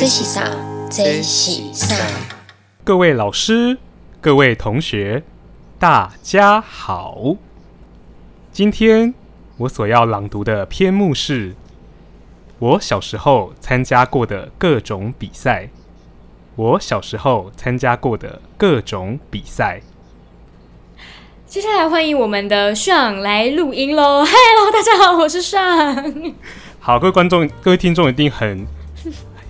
这是啥？这是啥？各位老师、各位同学，大家好。今天我所要朗读的篇目是我小时候参加过的各种比赛。我小时候参加过的各种比赛。接下来欢迎我们的上来录音喽！Hello，大家好，我是上。好，各位观众、各位听众一定很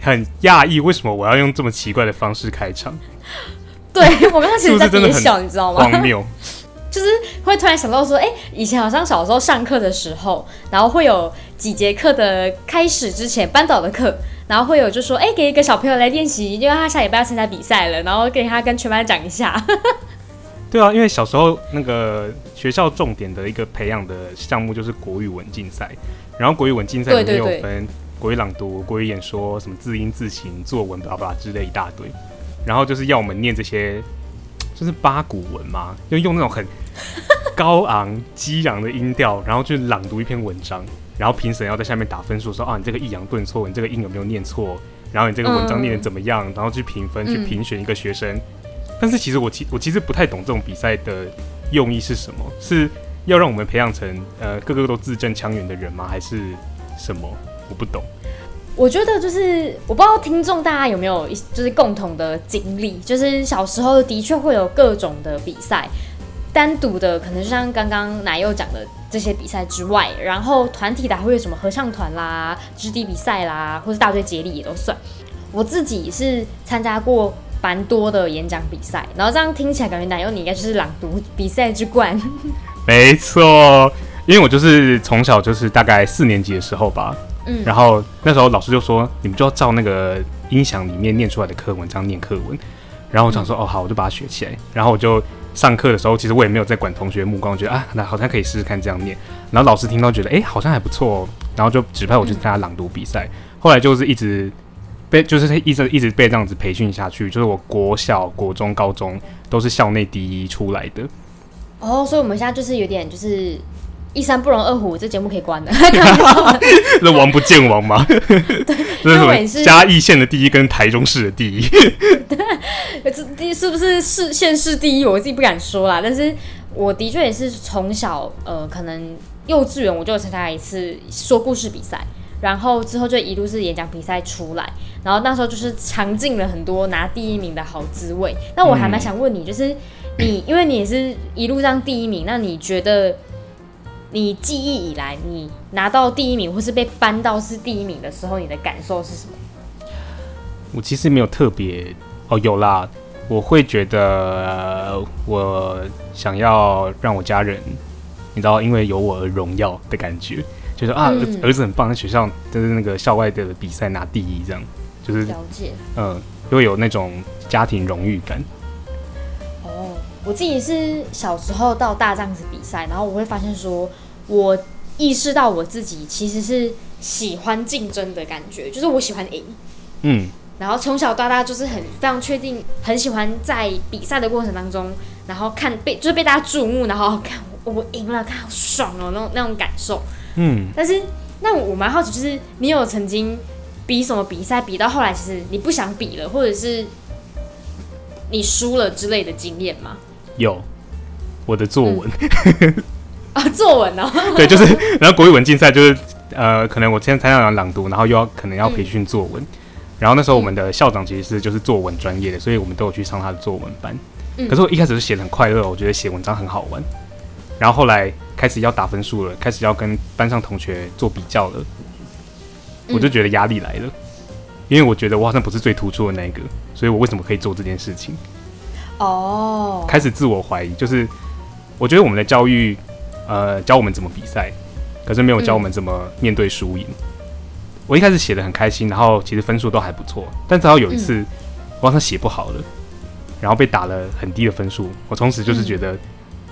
很讶异，为什么我要用这么奇怪的方式开场？对我刚刚其实在憋笑，你知道吗？荒谬！就是会突然想到说，哎、以前好像小时候上课的时候，然后会有几节课的开始之前，班导的课，然后会有就说，哎、给一个小朋友来练习，因为他下礼拜要参加比赛了，然后给他跟全班讲一下。对啊，因为小时候那个学校重点的一个培养的项目就是国语文竞赛，然后国语文竞赛里面有分国语朗读、国语演说、什么字音字形、作文、巴拉巴拉之类一大堆，然后就是要我们念这些，就是八股文嘛，就用那种很高昂激昂的音调，然后去朗读一篇文章，然后评审要在下面打分数，说啊你这个抑扬顿挫，你这个音有没有念错，然后你这个文章念的怎么样，然后去评分，去嗯评选一个学生。但是其实我其我其实不太懂这种比赛的用意是什么，是要让我们培养成呃个个都字正腔圆的人吗？还是什么？我不懂。我觉得就是我不知道听众大家有没有一就是共同的经历，就是小时候的确会有各种的比赛，单独的可能就像刚刚奶油讲的这些比赛之外，然后团体的还会有什么合唱团啦、肢体比赛啦，或是大队接力也都算。我自己是参加过蛮多的演讲比赛，然后这样听起来感觉奶油你应该就是朗读比赛之冠。没错，因为我就是从小就是大概四年级的时候吧，嗯。然后那时候老师就说你们就要照那个音响里面念出来的课文这样念课文，然后我想说、哦好，我就把它学起来，然后我就上课的时候其实我也没有在管同学目光，我觉得啊那好像可以试试看这样念，然后老师听到觉得哎、好像还不错哦，然后就指派我去参加朗读比赛，后来就是一直。被就是一直一直被这样子培训下去，就是我国小、国中、高中都是校内第一出来的，哦，所以我们现在就是有点就是一山不容二虎，这节目可以关了。那王不见王吗？对，嘉义县的第一跟台中市的第一。这第是不是市县市第一？我自己不敢说啦，但是我的确也是从小呃，可能幼稚园我就有参加一次说故事比赛，然后之后就一路是演讲比赛出来，然后那时候就是尝尽了很多拿第一名的好滋味。那我还蛮想问你，就是你因为你也是一路上第一名，那你觉得？你记忆以来，你拿到第一名或是被搬到是第一名的时候，你的感受是什么？我其实没有特别哦，有啦，我会觉得、呃我想要让我家人，你知道，因为有我而荣耀的感觉，就是啊，嗯儿子很棒，在学校就是那个校外的比赛拿第一，这样就是了解。嗯，就会有那种家庭荣誉感。哦，我自己是小时候到大这样子比赛，然后我会发现说，我意识到我自己其实是喜欢竞争的感觉，就是我喜欢赢。嗯，然后从小到大就是很非常确定，很喜欢在比赛的过程当中，然后看被就是被大家注目，然后看我我赢了，看好爽哦那种那种感受。嗯，但是那我蛮好奇，就是你有曾经比什么比赛，比到后来其实你不想比了，或者是你输了之类的经验吗？有我的作文。啊，作文哦，对，就是然后国语文竞赛就是呃，可能我今天参加了朗读，然后又要可能要培训作文，然后那时候我们的校长其实是就是作文专业的，所以我们都有去上他的作文班。嗯可是我一开始是写的很快乐，我觉得写文章很好玩。然后后来开始要打分数了，开始要跟班上同学做比较了，嗯我就觉得压力来了，因为我觉得我好像不是最突出的那一个，所以我为什么可以做这件事情？哦，开始自我怀疑，就是我觉得我们的教育，呃，教我们怎么比赛，可是没有教我们怎么面对输赢。我一开始写的很开心，然后其实分数都还不错，但直到有一次，我好像写不好了，然后被打了很低的分数，我从此就是觉得、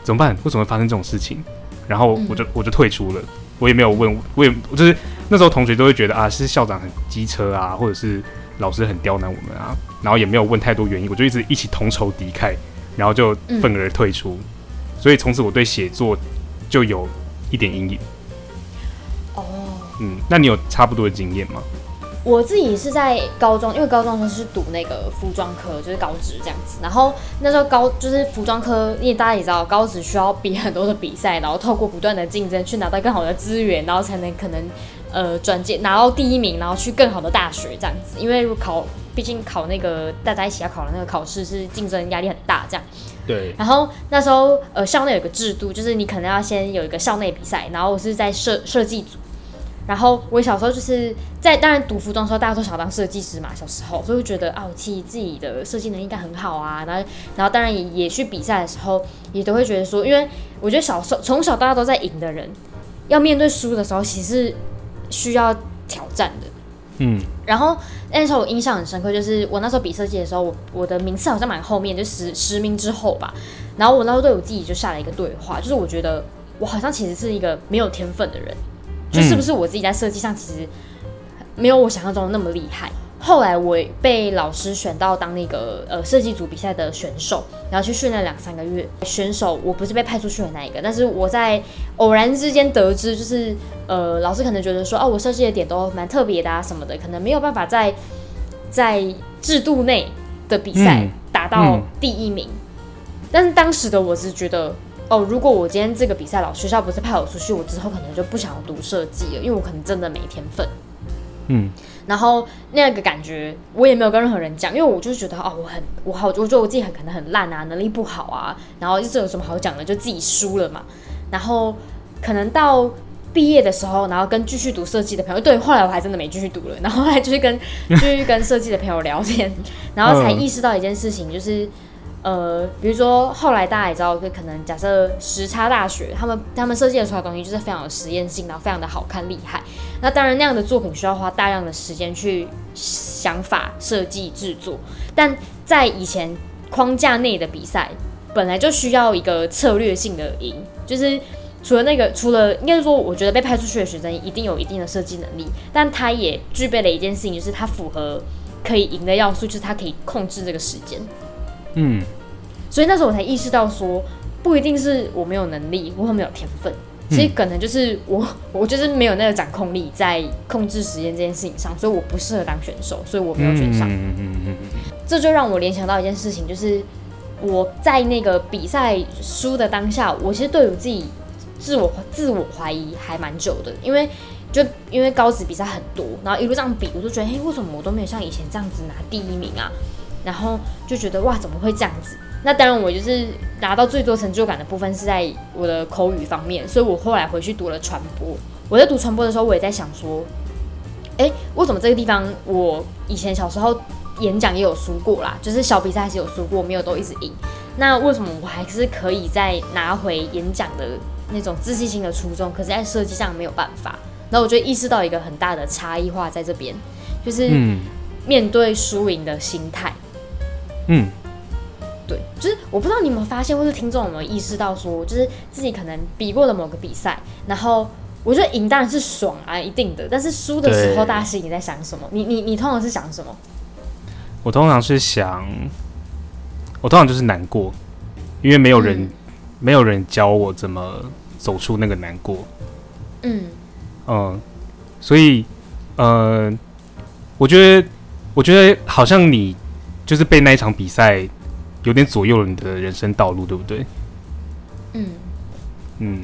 怎么办？为什么会发生这种事情？然后我就我就退出了，我也没有问，我也就是那时候同学都会觉得啊，是校长很机车啊，或者是老师很刁难我们啊，然后也没有问太多原因，我就一直一起同仇敌忾，然后就愤而退出，所以从此我对写作就有一点阴影。哦，嗯，那你有差不多的经验吗？我自己是在高中，因为高中的时候是读那个服装科，就是高职这样子。然后那时候高就是服装科，因为大家也知道，高职需要比很多的比赛，然后透过不断的竞争去拿到更好的资源，然后才能可能呃转接拿到第一名，然后去更好的大学这样子。因为考，毕竟考那个大家一起要考的那个考试是竞争压力很大这样。对，然后那时候呃校内有个制度，就是你可能要先有一个校内比赛，然后我是在设设计组。然后我小时候就是在当然读服装的时候，大家都想当设计师嘛。小时候，所以会觉得啊，我自己自己的设计能力应该很好啊。然后，然后当然也也去比赛的时候，也都会觉得说，因为我觉得小时候从小大家都在赢的人，要面对输的时候，其实是需要挑战的。嗯，然后那时候我印象很深刻，就是我那时候比设计的时候，我我的名次好像蛮后面，就十十名之后吧。然后我那时候对我自己就下了一个对话，就是我觉得我好像其实是一个没有天分的人。就是不是我自己在设计上其实没有我想象中的那么厉害。后来我被老师选到当那个呃设计组比赛的选手，然后去训练两三个月。选手我不是被派出去的那一个，但是我在偶然之间得知，就是呃老师可能觉得说，哦我设计的点都蛮特别的啊什么的，可能没有办法在在制度内的比赛达到第一名。但是当时的我是觉得。哦，如果我今天这个比赛老学校不是派我出去，我之后可能就不想读设计了，因为我可能真的没天分。嗯，然后那个感觉我也没有跟任何人讲，因为我就觉得哦，我很我好，我觉得我自己很可能很烂啊，能力不好啊，然后这有什么好讲的，就自己输了嘛。然后可能到毕业的时候，然后跟继续读设计的朋友，对，后来我还真的没继续读了，然后后来就是跟继续跟设计的朋友聊天，然后才意识到一件事情，就是。呃，比如说后来大家也知道，就可能假设时差大学，他们他们设计出来的东西就是非常有实验性，然后非常的好看厉害。那当然那样的作品需要花大量的时间去想法设计制作，但在以前框架内的比赛，本来就需要一个策略性的赢，就是除了那个，除了应该说，我觉得被派出去的学生一定有一定的设计能力，但他也具备了一件事情，就是他符合可以赢的要素，就是他可以控制这个时间。嗯，所以那时候我才意识到，说不一定是我没有能力，我没有天分，其实可能就是我，我就是没有那个掌控力在控制时间这件事情上，所以我不适合当选手，所以我没有选上。嗯嗯嗯这就让我联想到一件事情，就是我在那个比赛输的当下，我其实对我自己自我自我怀疑还蛮久的，因为就因为高职比赛很多，然后一路这样比，我就觉得，嘿，为什么我都没有像以前这样子拿第一名啊？然后就觉得哇，怎么会这样子？那当然，我就是拿到最多成就感的部分是在我的口语方面，所以我后来回去读了传播。我在读传播的时候，我也在想说，哎，为什么这个地方我以前小时候演讲也有输过啦，就是小比赛还是有输过，没有都一直赢。那为什么我还是可以再拿回演讲的那种自信心的初衷，可是在设计上没有办法？然后我就意识到一个很大的差异化在这边，就是面对输赢的心态。嗯，对，就是我不知道你有没有发现，或是听众有没有意识到，说就是自己可能比过了某个比赛，然后我觉得赢当然是爽啊，一定的，但是输的时候，大家心里在想什么？你你你通常是想什么？我通常是想，我通常就是难过，因为没有人没有人教我怎么走出那个难过。嗯嗯，所以呃，我觉得我觉得好像你。就是被那一场比赛有点左右了你的人生道路，对不对？嗯嗯，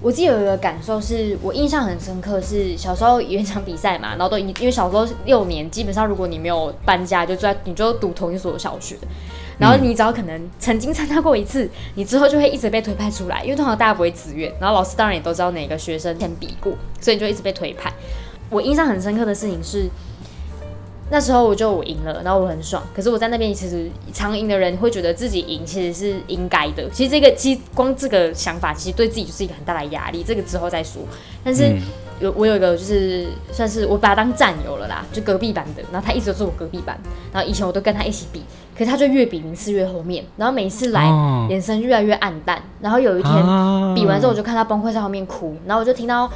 我记得有一个感受是我印象很深刻，是小时候有一场比赛嘛，然后都因为小时候六年，基本上如果你没有搬家，就在你就读同一所小学，然后你只要可能曾经参加过一次，你之后就会一直被推派出来，因为通常大家不会自愿，然后老师当然也都知道哪个学生先比过，所以你就一直被推派。我印象很深刻的事情是。那时候我就我赢了，然后我很爽。可是我在那边其实常赢的人会觉得自己赢其实是应该的。其实这个其实光这个想法其实对自己就是一个很大的压力。这个之后再说。但是有我有一个就是算是我把他当战友了啦，就隔壁班的。然后他一直都是我隔壁班。然后以前我都跟他一起比，可是他就越比名次越后面。然后每一次来眼神越来越暗淡。然后有一天比完之后，我就看他崩溃在后面哭。然后我就听到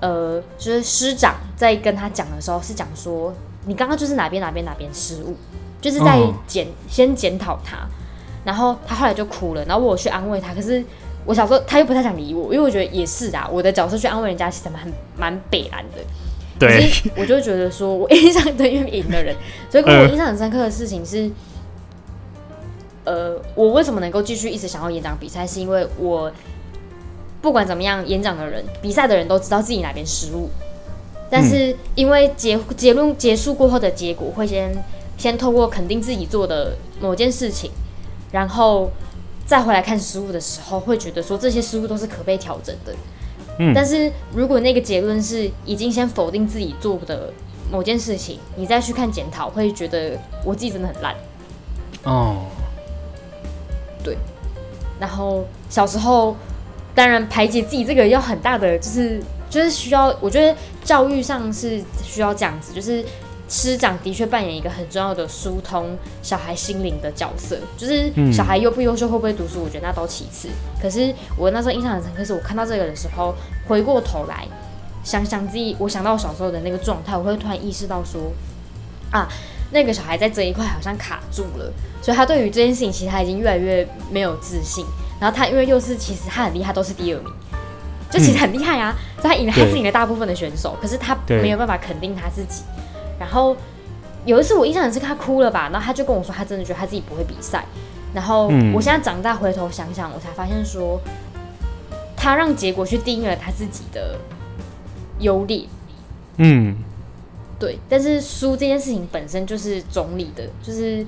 呃，就是师长在跟他讲的时候是讲说。你刚刚就是哪边哪边哪边失误，就是在检先检讨他，然后他后来就哭了，然后我去安慰他，可是我小时候他又不太想理我，因为我觉得也是啊，我的角色去安慰人家其实蛮蛮北蓝的，对。我就觉得说，我印象对因为赢的人，所以跟我印象很深刻的事情是，呃，我为什么能够继续一直想要演讲比赛，是因为我不管怎么样，演讲的人、比赛的人都知道自己哪边失误，但是因为结结论结束过后的结果会先先透过肯定自己做的某件事情，然后再回来看失误的时候，会觉得说这些失误都是可被调整的。嗯但是如果那个结论是已经先否定自己做的某件事情，你再去看检讨，会觉得我自己真的很烂。哦，对然后小时候，当然排解自己这个要很大的，就是就是需要，我觉得教育上是需要这样子，就是师长的确扮演一个很重要的疏通小孩心灵的角色，就是小孩优不优秀，会不会读书，我觉得那都其次。可是我那时候印象很深刻，是我看到这个的时候，回过头来想想自己，我想到我小时候的那个状态，我会突然意识到说，啊，那个小孩在这一块好像卡住了，所以他对于这件事情，其实他已经越来越没有自信。然后他因为又是其实他很厉害，都是第二名，就其实很厉害啊，所以他赢了，他对是赢了大部分的选手，可是他没有办法肯定他自己。然后有一次我印象很深刻，他哭了吧，然后他就跟我说，他真的觉得他自己不会比赛。然后嗯我现在长大回头想想，我才发现说，他让结果去定义了他自己的优劣。嗯，对，但是输这件事情本身就是总理的，就是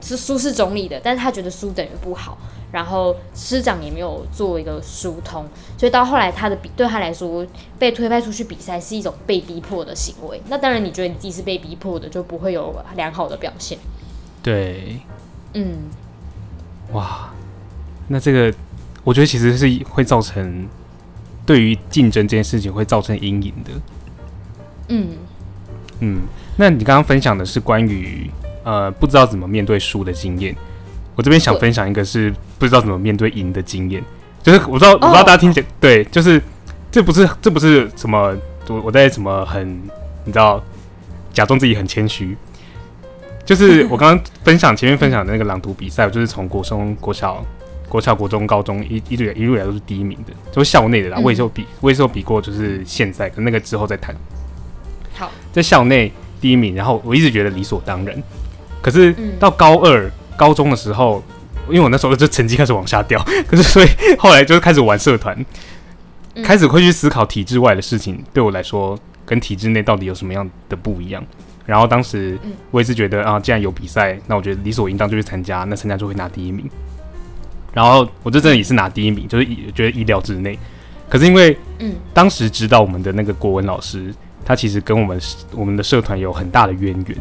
是输是总理的，但是他觉得输等于不好，然后师长也没有做一个疏通，所以到后来他的比对他来说，被推派出去比赛是一种被逼迫的行为。那当然，你觉得你自己是被逼迫的，就不会有良好的表现。对，嗯，哇，那这个我觉得其实是会造成对于竞争这件事情会造成阴影的。嗯，嗯，那你刚刚分享的是关于呃不知道怎么面对输的经验，我这边想分享一个是不知道怎么面对赢的经验，就是我知道我不知道大家听起来、对，就是这不是这不是什么我我在什么很你知道假装自己很谦虚，就是 我刚刚分享前面分享的那个朗读比赛，我就是从国中、国小、国小、国中、高中一一路以来一路以来都是第一名的，就是校内的啦。嗯我也是有比，我也是有比过，就是现在，可能那个之后再谈。好，在校内第一名，然后我一直觉得理所当然。可是嗯到高二、高中的时候，因为我那时候就成绩开始往下掉，可是所以后来就是开始玩社团，嗯开始会去思考体制外的事情，对我来说跟体制内到底有什么样的不一样。然后当时嗯我也是觉得啊，既然有比赛，那我觉得理所应当就去参加，那参加就会拿第一名。然后我就真的也是拿第一名，就是意觉得意料之内。可是因为嗯当时指导我们的那个国文老师，他其实跟我们我们的社团有很大的渊源。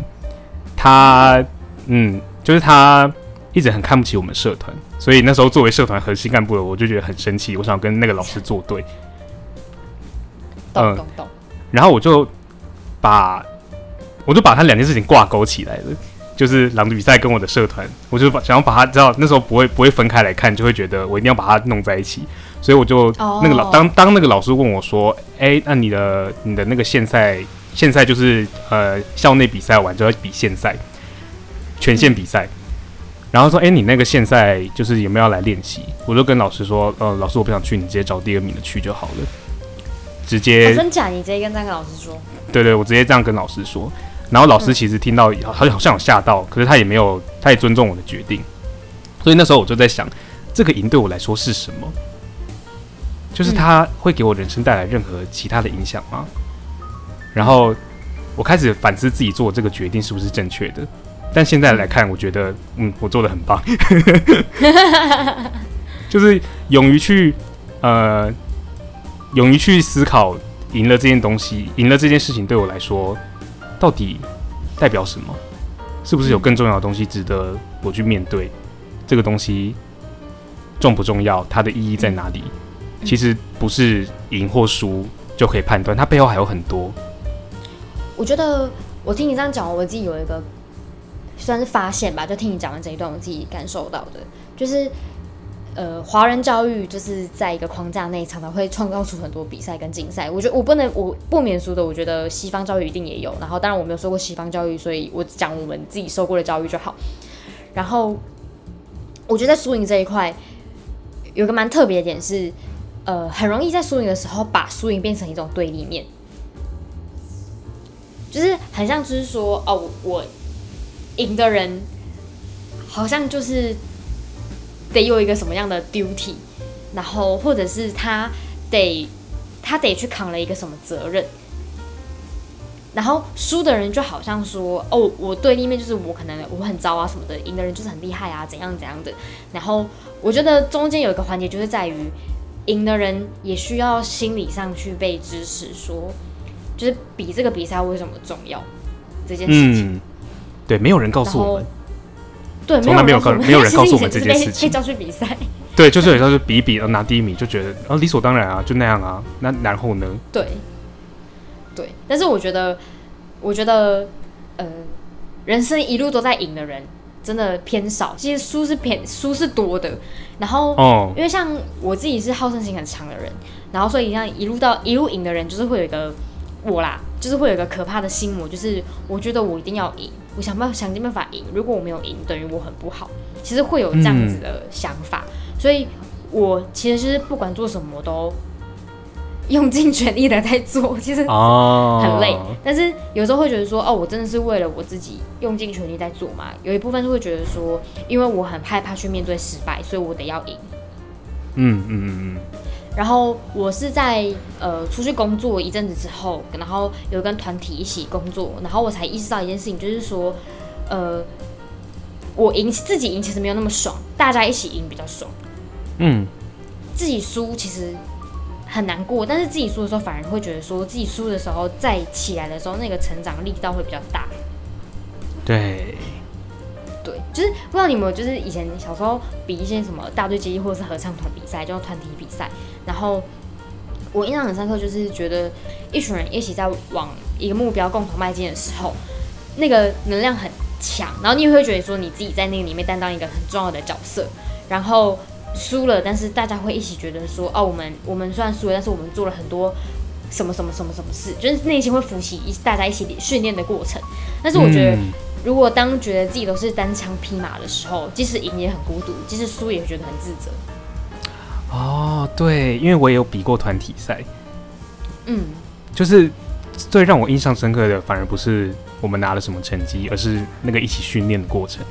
他嗯，就是他一直很看不起我们社团，所以那时候作为社团核心干部的，我就觉得很生气，我想跟那个老师作对。嗯。然后我就把我就把他两件事情挂钩起来了，就是朗读比赛跟我的社团，我就把想要把它知道那时候不会不会分开来看，就会觉得我一定要把它弄在一起，所以我就、哦。那个老当当那个老师问我说，哎、那你的你的那个县赛现赛就是呃校内比赛完就要比县赛，全线比赛。然后说，哎、你那个县赛就是有没有要来练习？我就跟老师说，呃，老师我不想去，你直接找第二名的去就好了，直接、哦真假？你直接跟那个老师说，对对，我直接这样跟老师说，然后老师其实听到好像好像有吓到，可是他也没有，他也尊重我的决定，所以那时候我就在想，这个赢对我来说是什么？就是他会给我人生带来任何其他的影响吗？然后我开始反思自己做这个决定是不是正确的，但现在来看，我觉得嗯，我做的很棒，就是勇于去呃，勇于去思考赢了这件东西，赢了这件事情对我来说到底代表什么？是不是有更重要的东西值得我去面对？这个东西重不重要？它的意义在哪里？其实不是赢或输就可以判断，它背后还有很多。我觉得我听你这样讲，我自己有一个算是发现吧，就听你讲完这一段，我自己感受到的，就是呃，华人教育就是在一个框架内，常常会创造出很多比赛跟竞赛。我觉得我不能，我不免俗的，我觉得西方教育一定也有。然后，当然我没有受过西方教育，所以我讲我们自己受过的教育就好。然后，我觉得在输赢这一块，有个蛮特别的点是，呃，很容易在输赢的时候把输赢变成一种对立面。就是很像就是说哦，我赢的人好像就是得有一个什么样的 duty，然后或者是他得他得去扛了一个什么责任。然后输的人就好像说，哦，我对立面就是我可能我很糟啊什么的，赢的人就是很厉害啊，怎样怎样的。然后我觉得中间有一个环节就是在于，赢的人也需要心理上去被支持，说就是比这个比赛为什么重要这件事情。对，没有人告诉我们，对，从来没有告告没有人告诉我们 这件事情被叫去比赛。对，就是有时候就比一比，拿第一名就觉得啊理所当然啊，就那样啊，那然后呢？对。对，但是我觉得，我觉得，呃，人生一路都在赢的人真的偏少，其实输是偏输是多的。然后，哦，因为像我自己是好胜心很强的人，然后所以像一路到一路赢的人，就是会有一个我啦，就是会有一个可怕的心魔，就是我觉得我一定要赢，我想办法想尽办法赢，如果我没有赢，等于我很不好。其实会有这样子的想法，所以我其实是不管做什么都。用尽全力的在做，其实很累，但是有时候会觉得说，哦，我真的是为了我自己用尽全力在做嘛。有一部分是会觉得说，因为我很害怕去面对失败，所以我得要赢。嗯嗯嗯嗯。然后我是在呃出去工作一阵子之后，然后有跟团体一起工作，然后我才意识到一件事情，就是说，呃，我赢自己赢其实没有那么爽，大家一起赢比较爽。嗯。自己输其实。很难过，但是自己输的时候，反而会觉得说自己输的时候再起来的时候，那个成长力道会比较大。对，对，就是不知道你有没有，就是以前小时候比一些什么大队接力或者是合唱团比赛，叫团体比赛。然后我印象很深刻，就是觉得一群人一起在往一个目标共同迈进的时候，那个能量很强。然后你也会觉得说你自己在那个里面担当一个很重要的角色，然后。输了，但是大家会一起觉得说，哦，我们我们虽然输了，但是我们做了很多什么什么什么什么事，就是内心会浮起一大家一起训练的过程。但是我觉得，如果当觉得自己都是单枪匹马的时候，即使赢也很孤独，即使输也觉得很自责。哦，对，因为我也有比过团体赛，嗯，就是最让我印象深刻的，反而不是我们拿了什么成绩，而是那个一起训练的过程。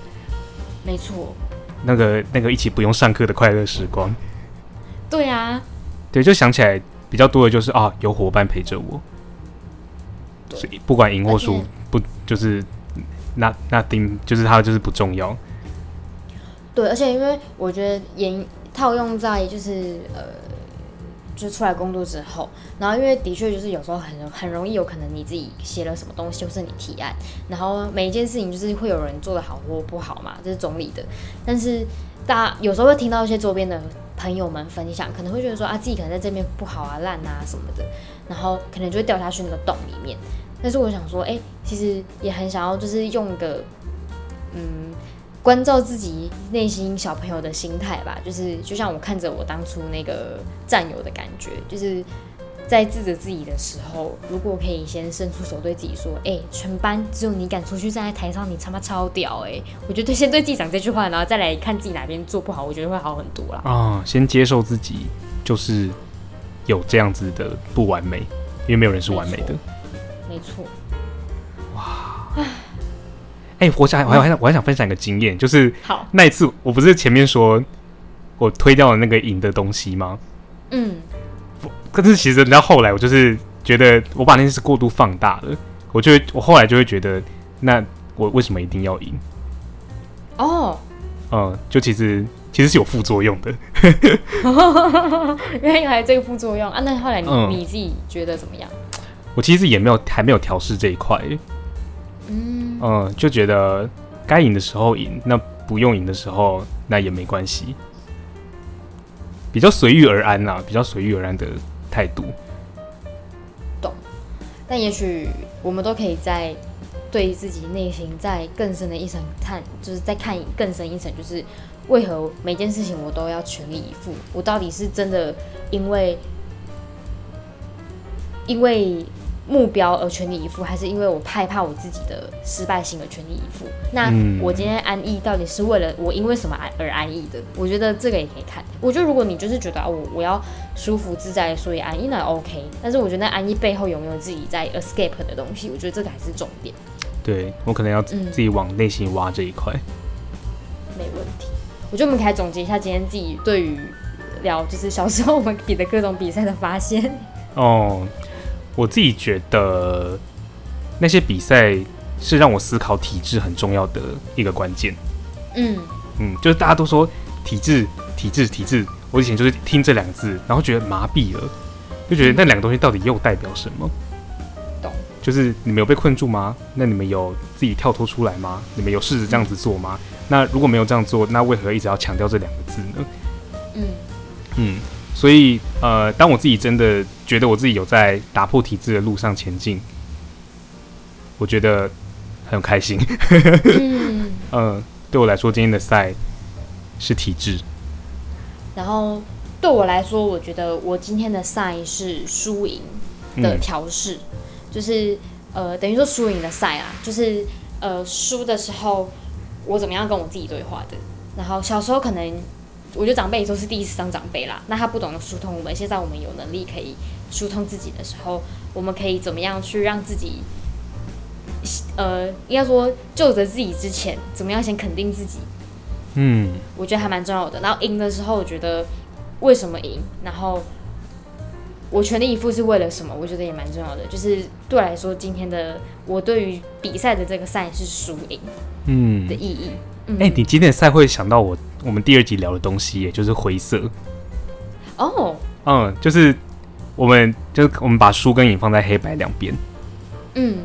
没错。那个那个一起不用上课的快乐时光，对啊，对，就想起来比较多的就是啊，有伙伴陪着我，所以不管赢或输，不就是那那丁就是他就是不重要。对，而且因为我觉得演套用在就是呃。就出来工作之后，然后因为的确就是有时候很很容易有可能你自己写了什么东西，或是你提案，然后每一件事情就是会有人做的好或不好嘛，这是总理的。但是大家有时候会听到一些周边的朋友们分享，可能会觉得说啊自己可能在这边不好啊烂啊什么的，然后可能就会掉下去那个洞里面。但是我想说，哎，其实也很想要就是用个嗯。关照自己内心小朋友的心态吧，就是就像我看着我当初那个战友的感觉，就是在自责自己的时候，如果可以先伸出手对自己说：“哎，全班只有你敢出去站在台上，你他妈超屌！”哎，我觉得先对自己讲这句话，然后再来看自己哪边做不好，我觉得会好很多啦。啊，先接受自己就是有这样子的不完美，因为没有人是完美的。没错。哇。哎，我想，我还想，我还想分享一个经验，就是好那一次，我不是前面说我推掉了那个赢的东西吗？嗯，可是其实你知道后来，我就是觉得我把那件事过度放大了，我就我后来就会觉得，那我为什么一定要赢？哦，嗯，就其实其实是有副作用的，原来这个副作用啊？那后来你你自己觉得怎么样？我其实也没有还没有调试这一块。嗯嗯，就觉得该赢的时候赢，那不用赢的时候那也没关系，比较随遇而安呐，比较随遇而安的态度。懂，但也许我们都可以在对自己内心再更深的一层看，就是再看更深一层，就是为何每件事情我都要全力以赴？我到底是真的因为因为目标而全力以赴，还是因为我害怕我自己的失败性而全力以赴？那嗯我今天安逸到底是为了我因为什么安而安逸的？我觉得这个也可以看。我觉得如果你就是觉得啊，我我要舒服自在，所以安逸那 OK。但是我觉得那安逸背后有没有自己在 escape 的东西？我觉得这个还是重点，对我可能要自己往内心挖这一块。没问题。我觉得我们可以总结一下今天自己对于聊就是小时候我们比的各种比赛的发现。哦，我自己觉得那些比赛是让我思考体质很重要的一个关键。嗯，嗯，就是大家都说体质、体质、体质，我以前就是听这两个字，然后觉得麻痹了，就觉得那两个东西到底又代表什么？懂。就是你们有被困住吗？那你们有自己跳脱出来吗？你们有试着这样子做吗？那如果没有这样做，那为何一直要强调这两个字呢？嗯嗯，所以呃，当我自己真的觉得我自己有在打破体制的路上前进，我觉得很开心。嗯。嗯，对我来说，今天的赛是体制。然后对我来说，我觉得我今天的赛是输赢的嗯调试，就是呃，等于说输赢的赛啊，就是呃输的时候我怎么样跟我自己对话的。然后小时候可能我觉得长辈都是第一次当长辈啦，那他不懂得疏通我们，现在我们有能力可以疏通自己的时候，我们可以怎么样去让自己。呃，应该说就着自己之前，怎么样先肯定自己，嗯我觉得还蛮重要的。然后赢的时候，我觉得为什么赢，然后我全力以赴是为了什么，我觉得也蛮重要的。就是对我来说，今天的我对于比赛的这个赛是输赢嗯的，意义。嗯，哎、你今天的赛会想到我我们第二集聊的东西也，就是灰色。哦，嗯，就是我们就是我们把输跟赢放在黑白两边，嗯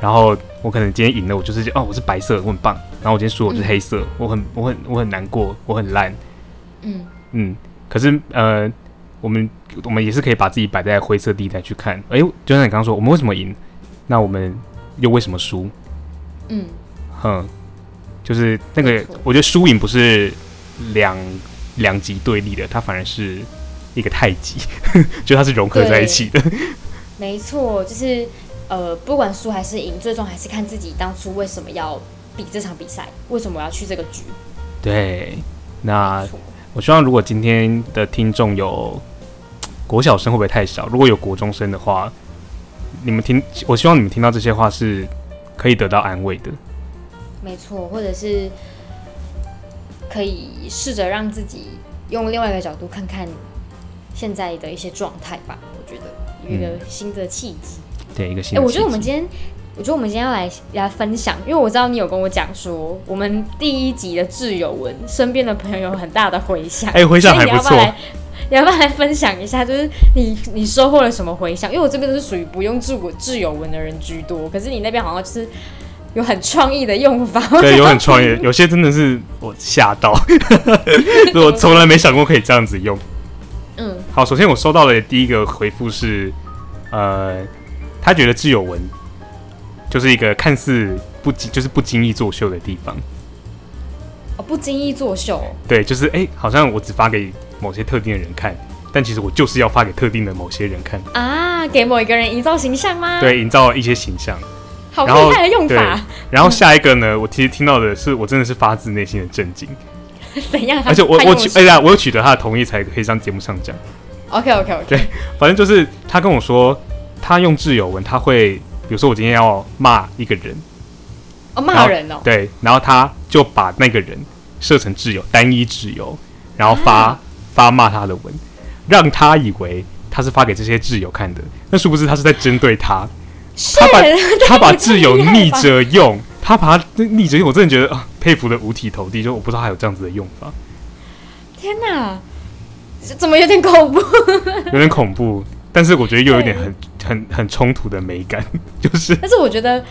然后我可能今天赢了，我就是哦我是白色，我很棒。然后我今天输了，我是黑色，我很我很我很难过，我很烂。嗯嗯，可是呃，我们我们也是可以把自己摆在灰色地带去看。哎、就像你刚刚说，我们为什么赢？那我们又为什么输？嗯，哼，就是那个，我觉得输赢不是两两极对立的，它反而是一个太极，就它是融合在一起的。没错，就是呃，不管输还是赢，最终还是看自己当初为什么要比这场比赛，为什么我要去这个局。对，那我希望如果今天的听众有国小生会不会太少？如果有国中生的话，你们听，我希望你们听到这些话是可以得到安慰的。没错，或者是可以试着让自己用另外一个角度看看现在的一些状态吧。我觉得有一个新的契机。对，一个新哎。我觉得我们今天，我觉得我们今天要来来分享，因为我知道你有跟我讲说，我们第一集的挚友文身边的朋友有很大的回响。哎回响还不错要不要来你要不要来分享一下？就是你你收获了什么回响？因为我这边都是属于不用挚挚友文的人居多，可是你那边好像就是有很创意的用法。对，有很创意，有些真的是我吓到，我从来没想过可以这样子用。嗯好，首先我收到的第一个回复是，呃，他觉得挚友文就是一个看似不经就是不经意作秀的地方。哦，不经意作秀。对，就是哎、好像我只发给某些特定的人看，但其实我就是要发给特定的某些人看，啊，给某一个人营造形象吗？，对，营造一些形象。好厉害的用法。然后下一个呢，我其实听到的是我真的是发自内心的震惊，怎样？而且我我取哎呀，我有取得他的同意才可以上节目上讲。OK OK OK，对反正就是他跟我说，他用挚友文，他会比如说我今天要骂一个人，哦，骂人哦，对，然后他就把那个人设成挚友，单一挚友，然后发、啊发骂他的文，让他以为他是发给这些挚友看的，那殊不知他是在针对他，是他把 他把这挚友逆着用，他把他逆着用，我真的觉得啊，佩服的五体投地，就我不知道还有这样子的用法，天哪，怎么有点恐怖？有点恐怖，但是我觉得又有点很很很冲突的美感，就是但是我觉得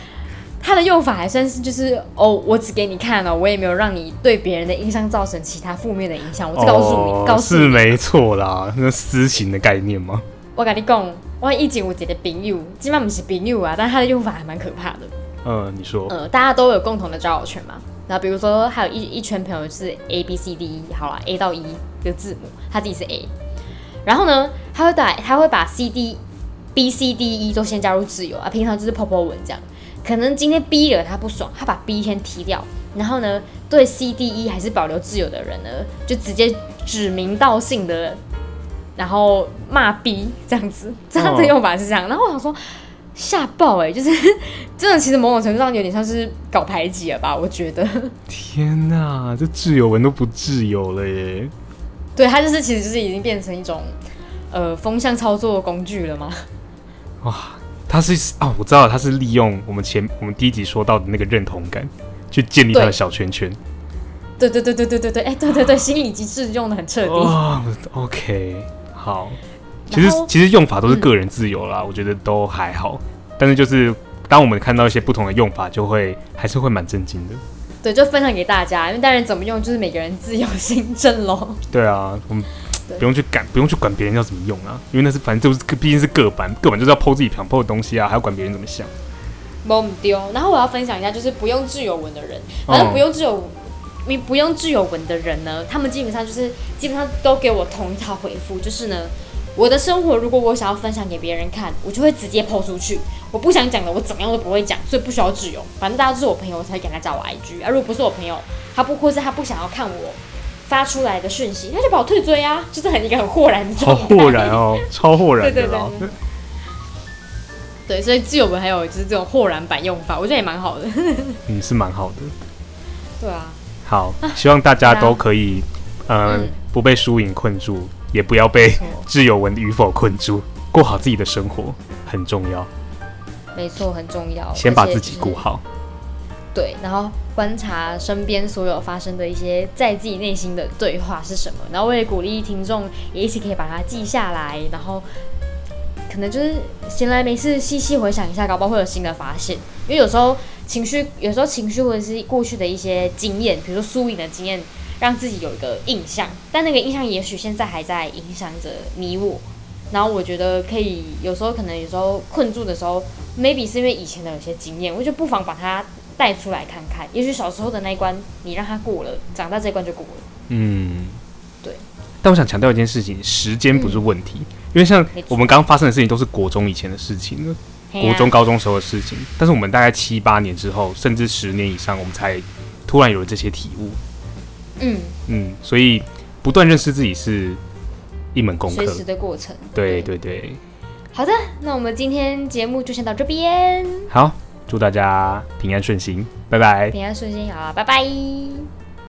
他的用法还算是就是哦，我只给你看了，我也没有让你对别人的印象造成其他负面的影响，我只告诉你，哦告诉你，是没错啦，那私情的概念吗？我跟你讲，我以前有一个朋友，基本上不是朋友啊，但他的用法还蛮可怕的。嗯，你说，呃，大家都有共同的交友圈嘛。然后比如说，还有一一圈朋友是 A B C D E，好了，A 到 E 的字母，他自己是 A。然后呢，他会把他会把 C D B、C、D、E 都先加入自由啊，平常就是 po po 文这样。可能今天 B 惹他不爽，他把 B 先踢掉，然后呢，对 C、D、E 还是保留自由的人呢，就直接指名道姓的，然后骂逼这样子，这样的用法是这样。然后我想说。吓爆哎、就是 真的，其实某种程度上有点像是搞排挤了吧？我觉得，天哪，这挚友文都不自由了耶！对他就是其实就是已经变成一种呃风向操作工具了嘛。他是啊，我知道他是利用我们前我们第一集说到的那个认同感，去建立他的小圈圈。对对对对对对对，哎、对对对，心理机制用的很彻底。哦，OK，好。其实其实用法都是个人自由啦，我觉得都还好。但是就是当我们看到一些不同的用法，就会还是会蛮震惊的。对，就分享给大家，因为当然怎么用就是每个人自由心证喽。对啊，我们不用去管，不用去管别人要怎么用啊，因为那是反正就是毕竟是个版，个版就是要剖自己想剖的东西啊，还要管别人怎么想。懵丢。然后我要分享一下，就是不用自由文的人，反正不用挚友。你不用挚友文的人呢，他们基本上就是基本上都给我同一套回复，就是呢，我的生活如果我想要分享给别人看，我就会直接抛出去。我不想讲的，我怎么样都不会讲，所以不需要自由。反正大家都是我朋友，我才给他加我 IG。啊，如果不是我朋友，他不或是他不想要看我发出来的讯息，他就把我退追啊，就是很一个很豁然的好状态。豁然哦，超豁然。对对对。对，所以自由文还有就是这种豁然版用法，我觉得也蛮好的。嗯，是蛮好的。对啊，好，希望大家都可以，呃，嗯不被输赢困住，也不要被错挚友文与否困住，过好自己的生活很重要。没错，很重要。先把自己顾好。对，然后观察身边所有发生的一些在自己内心的对话是什么，然后为了鼓励听众也一起可以把它记下来，然后可能就是闲来没事细细回想一下，搞不好会有新的发现。因为有时候情绪，有时候情绪或者是过去的一些经验，比如说输赢的经验，让自己有一个印象，但那个印象也许现在还在影响着你我。然后我觉得可以，有时候可能有时候困住的时候，maybe 是因为以前的有些经验，我就不妨把它带出来看看。也许小时候的那一关你让他过了，长大这一关就过了。嗯，对。但我想强调一件事情，时间不是问题，因为像我们刚刚发生的事情都是国中以前的事情了，国中、高中时候的事情。但是我们大概七八年之后，甚至十年以上，我们才突然有了这些体悟。嗯，嗯，所以不断认识自己是一门功课随。时的过程。对对对，好的，那我们今天节目就先到这边，好，祝大家平安顺心，拜拜。平安顺心，好，拜拜。